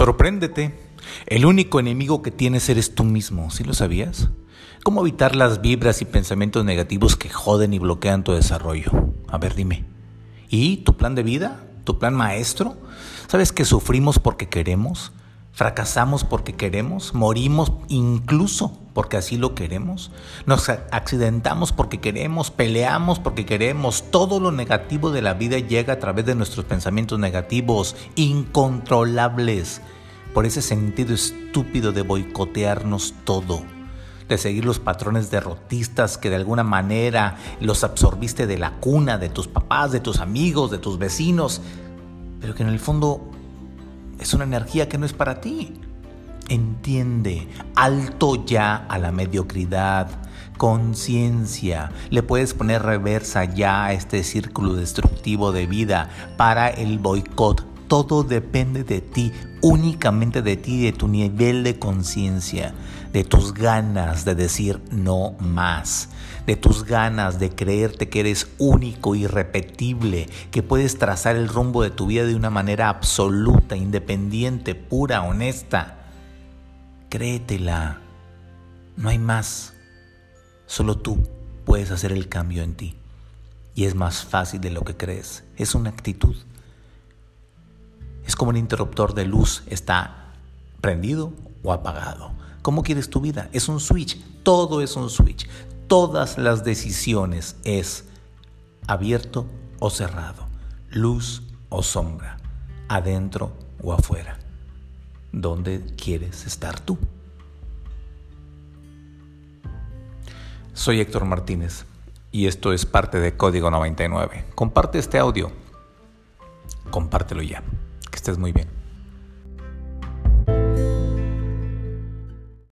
Sorpréndete. El único enemigo que tienes eres tú mismo, ¿sí lo sabías? ¿Cómo evitar las vibras y pensamientos negativos que joden y bloquean tu desarrollo? A ver, dime. ¿Y tu plan de vida? ¿Tu plan maestro? ¿Sabes que sufrimos porque queremos? ¿Fracasamos porque queremos? ¿Morimos incluso porque así lo queremos? ¿Nos accidentamos porque queremos? ¿Peleamos porque queremos? Todo lo negativo de la vida llega a través de nuestros pensamientos negativos, incontrolables, por ese sentido estúpido de boicotearnos todo de seguir los patrones derrotistas que de alguna manera los absorbiste de la cuna, de tus papás, de tus amigos, de tus vecinos, pero que en el fondo es una energía que no es para ti. Entiende, alto ya a la mediocridad, conciencia. Le puedes poner reversa ya a este círculo destructivo de vida para el boicot. Todo depende de ti, únicamente de ti, de tu nivel de conciencia, de tus ganas de decir no más de tus ganas de creerte que eres único, irrepetible, que puedes trazar el rumbo de tu vida de una manera absoluta, independiente, pura, honesta. Créetela. No hay más. Solo tú puedes hacer el cambio en ti. Y es más fácil de lo que crees. Es una actitud. Es como un interruptor de luz. Está prendido o apagado. ¿Cómo quieres tu vida? Es un switch. Todo es un switch todas las decisiones es abierto o cerrado, luz o sombra, adentro o afuera. ¿Dónde quieres estar tú? Soy Héctor Martínez y esto es parte de Código 99. Comparte este audio. Compártelo ya. Estés muy bien.